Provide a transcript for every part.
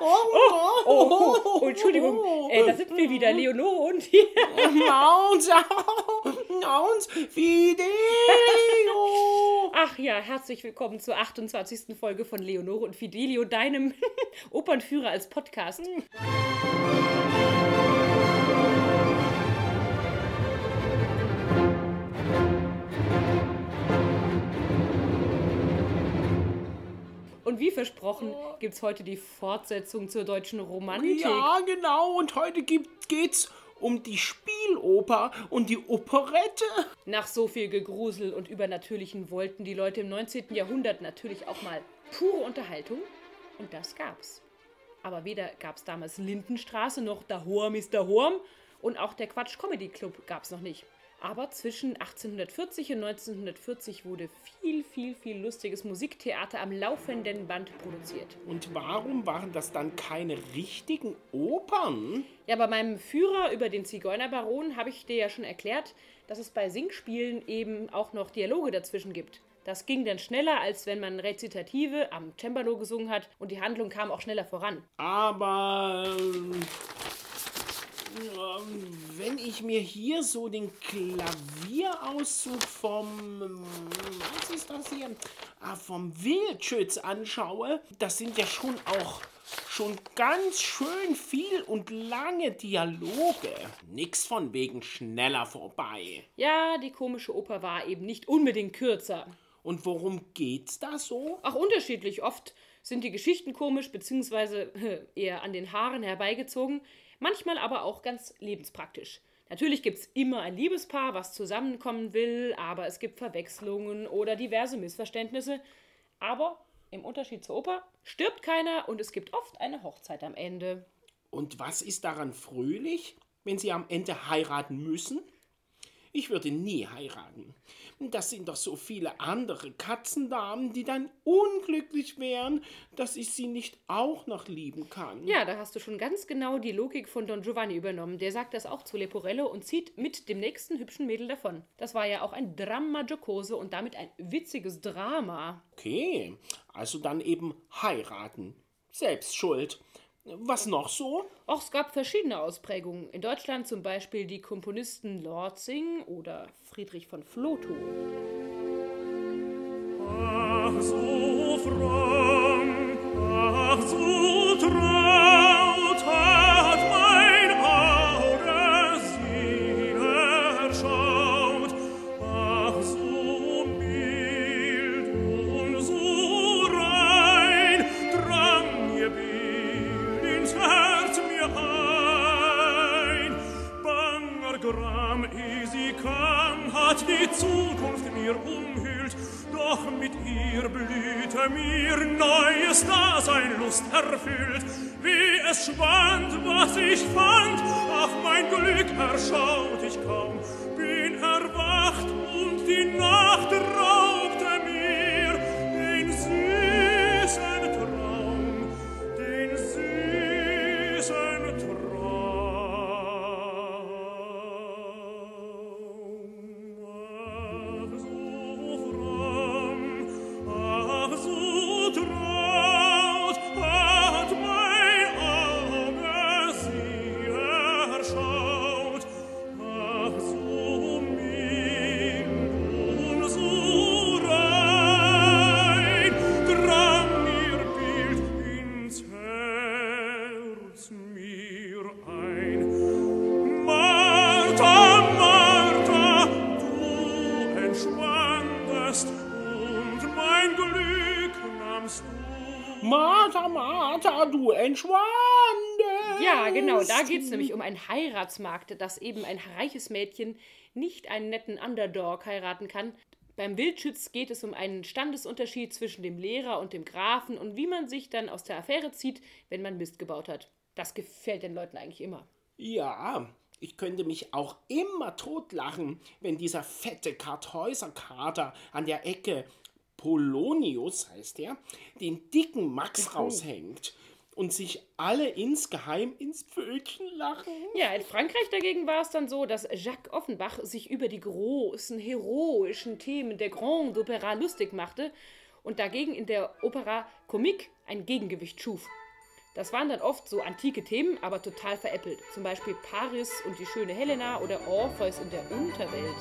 Oh, oh, oh, Entschuldigung, äh, da sind wir wieder, Leonore und hier. Maunz, Maunz, Fidelio. Ach ja, herzlich willkommen zur 28. Folge von Leonore und Fidelio, deinem Opernführer als Podcast. Und wie versprochen gibt es heute die Fortsetzung zur deutschen Romantik. Ja, genau. Und heute gibt, geht's um die Spieloper und die Operette. Nach so viel Gegrusel und Übernatürlichen wollten die Leute im 19. Jahrhundert natürlich auch mal pure Unterhaltung. Und das gab's. Aber weder gab's damals Lindenstraße noch Der Horm ist der Horm und auch der Quatsch Comedy Club gab's noch nicht. Aber zwischen 1840 und 1940 wurde viel, viel, viel lustiges Musiktheater am laufenden Band produziert. Und warum waren das dann keine richtigen Opern? Ja, bei meinem Führer über den Zigeunerbaron habe ich dir ja schon erklärt, dass es bei Singspielen eben auch noch Dialoge dazwischen gibt. Das ging dann schneller, als wenn man Rezitative am Cembalo gesungen hat und die Handlung kam auch schneller voran. Aber wenn ich mir hier so den Klavierauszug vom, was ist das hier, ah, vom Wildschütz anschaue, das sind ja schon auch schon ganz schön viel und lange Dialoge. Nix von wegen schneller vorbei. Ja, die komische Oper war eben nicht unbedingt kürzer. Und worum geht's da so? Ach, unterschiedlich. Oft sind die Geschichten komisch, beziehungsweise eher an den Haaren herbeigezogen manchmal aber auch ganz lebenspraktisch. Natürlich gibt es immer ein Liebespaar, was zusammenkommen will, aber es gibt Verwechslungen oder diverse Missverständnisse. Aber im Unterschied zur Oper stirbt keiner und es gibt oft eine Hochzeit am Ende. Und was ist daran fröhlich, wenn sie am Ende heiraten müssen? Ich würde nie heiraten. Das sind doch so viele andere Katzendamen, die dann unglücklich wären, dass ich sie nicht auch noch lieben kann. Ja, da hast du schon ganz genau die Logik von Don Giovanni übernommen. Der sagt das auch zu Leporello und zieht mit dem nächsten hübschen Mädel davon. Das war ja auch ein Dramma Giocose und damit ein witziges Drama. Okay, also dann eben heiraten. Selbst schuld. Was noch so? Auch es gab verschiedene Ausprägungen. In Deutschland zum Beispiel die Komponisten Lortzing oder Friedrich von Flotow. Ach, so fromm, ach, so umhüllt, doch mit ihr blühte mir neues Dasein Lust erfüllt. Wie es schwand, was ich fand, ach mein Glück erschaut ich kaum, bin erwacht und die Nacht Ja, genau, da geht es nämlich um ein Heiratsmarkt, dass eben ein reiches Mädchen nicht einen netten Underdog heiraten kann. Beim Wildschütz geht es um einen Standesunterschied zwischen dem Lehrer und dem Grafen und wie man sich dann aus der Affäre zieht, wenn man Mist gebaut hat. Das gefällt den Leuten eigentlich immer. Ja, ich könnte mich auch immer totlachen, wenn dieser fette Karthäuser-Kater an der Ecke, Polonius heißt er, den dicken Max raushängt und sich alle insgeheim ins Pfötchen lachen. Ja, in Frankreich dagegen war es dann so, dass Jacques Offenbach sich über die großen, heroischen Themen der Grand Opera lustig machte und dagegen in der Opera Comique ein Gegengewicht schuf. Das waren dann oft so antike Themen, aber total veräppelt. Zum Beispiel Paris und die schöne Helena oder Orpheus in der Unterwelt.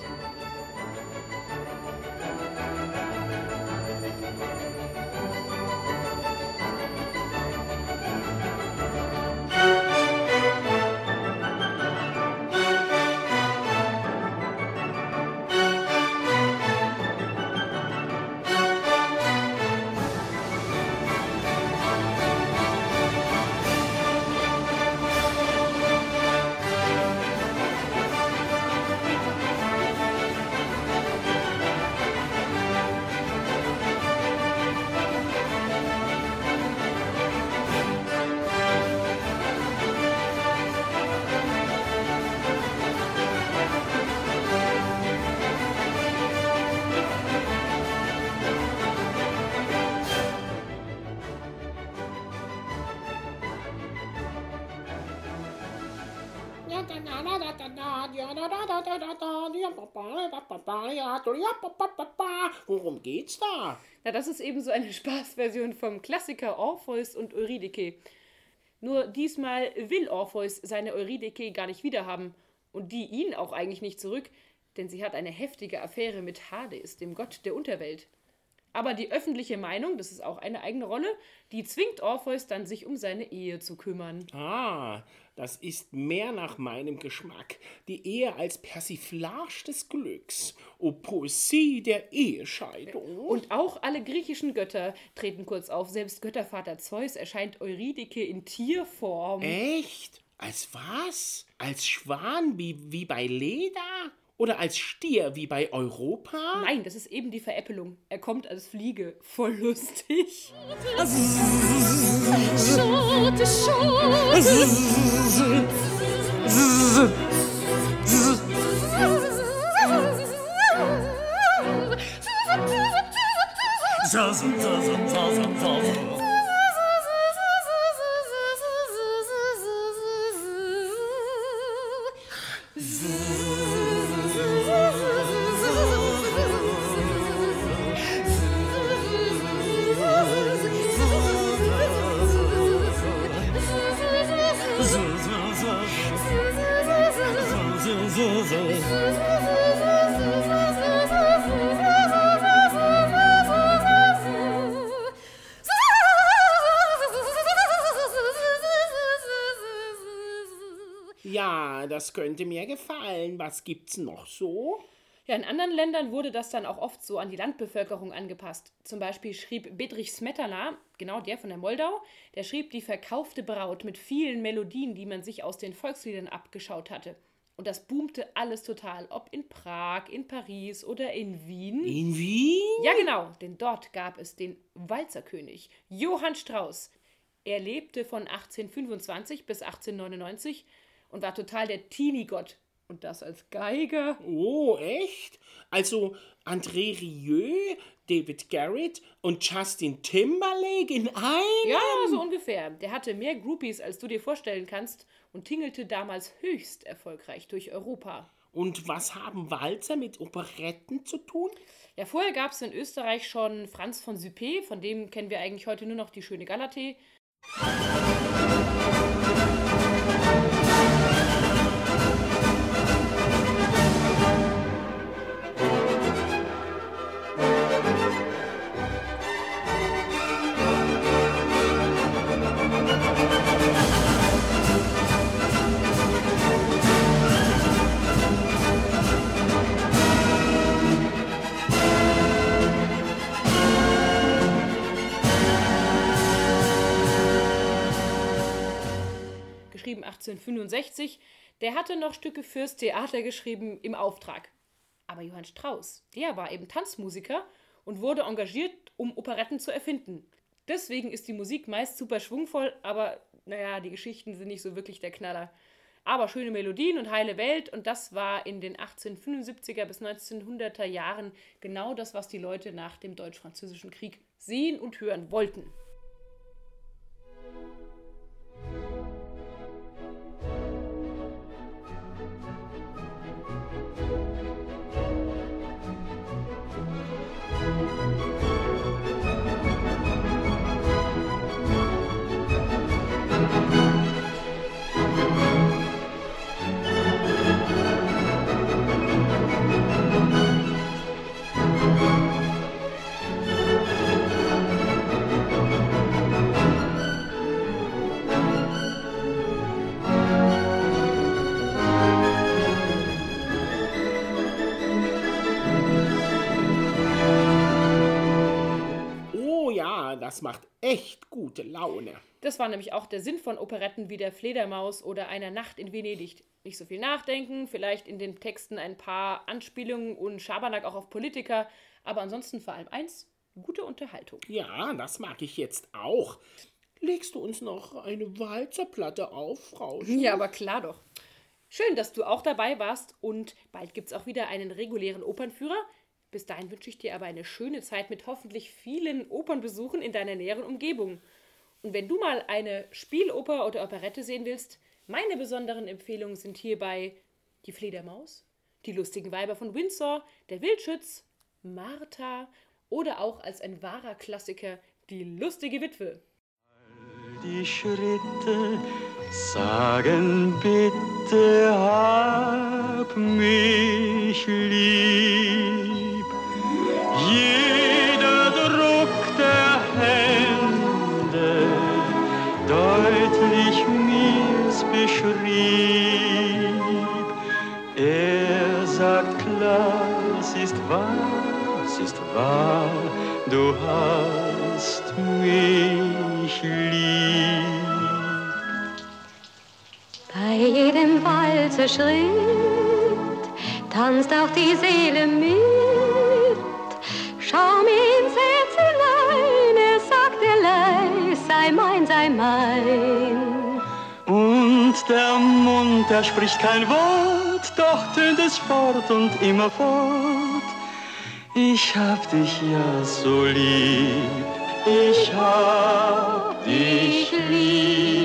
Worum geht's da? Na, das ist eben so eine Spaßversion vom Klassiker Orpheus und Eurydike. Nur diesmal will Orpheus seine Eurydike gar nicht wiederhaben und die ihn auch eigentlich nicht zurück, denn sie hat eine heftige Affäre mit Hades, dem Gott der Unterwelt. Aber die öffentliche Meinung, das ist auch eine eigene Rolle, die zwingt Orpheus dann, sich um seine Ehe zu kümmern. Ah, das ist mehr nach meinem Geschmack. Die Ehe als Persiflage des Glücks. O Poesie der Ehescheidung. Und auch alle griechischen Götter treten kurz auf. Selbst Göttervater Zeus erscheint Eurydike in Tierform. Echt? Als was? Als Schwan wie, wie bei Leda? Oder als Stier wie bei Europa? Nein, das ist eben die Veräppelung. Er kommt als Fliege. Voll lustig. Schote, Schote. Zazen, zazen, zazen, zazen. Ja, das könnte mir gefallen. Was gibt's noch so? Ja, in anderen Ländern wurde das dann auch oft so an die Landbevölkerung angepasst. Zum Beispiel schrieb Bedrich Smetana, genau der von der Moldau, der schrieb die verkaufte Braut mit vielen Melodien, die man sich aus den Volksliedern abgeschaut hatte. Und das boomte alles total, ob in Prag, in Paris oder in Wien. In Wien? Ja, genau, denn dort gab es den Walzerkönig, Johann Strauss. Er lebte von 1825 bis 1899 und war total der Teenie-Gott. Und das als Geiger. Oh, echt? Also André Rieu, David Garrett und Justin Timberlake in einem? Ja, so ungefähr. Der hatte mehr Groupies, als du dir vorstellen kannst und tingelte damals höchst erfolgreich durch Europa. Und was haben Walzer mit Operetten zu tun? Ja, vorher gab es in Österreich schon Franz von Suppé, von dem kennen wir eigentlich heute nur noch die schöne Galatee. 1865. Der hatte noch Stücke fürs Theater geschrieben im Auftrag. Aber Johann Strauss, der war eben Tanzmusiker und wurde engagiert, um Operetten zu erfinden. Deswegen ist die Musik meist super schwungvoll, aber naja, die Geschichten sind nicht so wirklich der Knaller. Aber schöne Melodien und heile Welt und das war in den 1875er bis 1900er Jahren genau das, was die Leute nach dem Deutsch-Französischen Krieg sehen und hören wollten. Das macht echt gute Laune. Das war nämlich auch der Sinn von Operetten wie der Fledermaus oder einer Nacht in Venedig. Nicht so viel nachdenken, vielleicht in den Texten ein paar Anspielungen und Schabernack auch auf Politiker, aber ansonsten vor allem eins, gute Unterhaltung. Ja, das mag ich jetzt auch. Legst du uns noch eine Walzerplatte auf, Frau? Ja, aber klar doch. Schön, dass du auch dabei warst und bald gibt es auch wieder einen regulären Opernführer. Bis dahin wünsche ich dir aber eine schöne Zeit mit hoffentlich vielen Opernbesuchen in deiner näheren Umgebung. Und wenn du mal eine Spieloper oder Operette sehen willst, meine besonderen Empfehlungen sind hierbei Die Fledermaus, Die lustigen Weiber von Windsor, Der Wildschütz, Martha oder auch als ein wahrer Klassiker Die lustige Witwe. Die Schritte sagen bitte hab mich lieb. Jeder Druck der Hände deutlich mir's beschrieb. Er sagt klar, es ist wahr, es ist wahr, du hast mich lieb. Bei jedem Walzerschritt tanzt auch die Seele mit. Sei mein, sei mein. Und der Mund, der spricht kein Wort, doch tönt es fort und immer fort. Ich hab dich ja so lieb, ich hab dich lieb.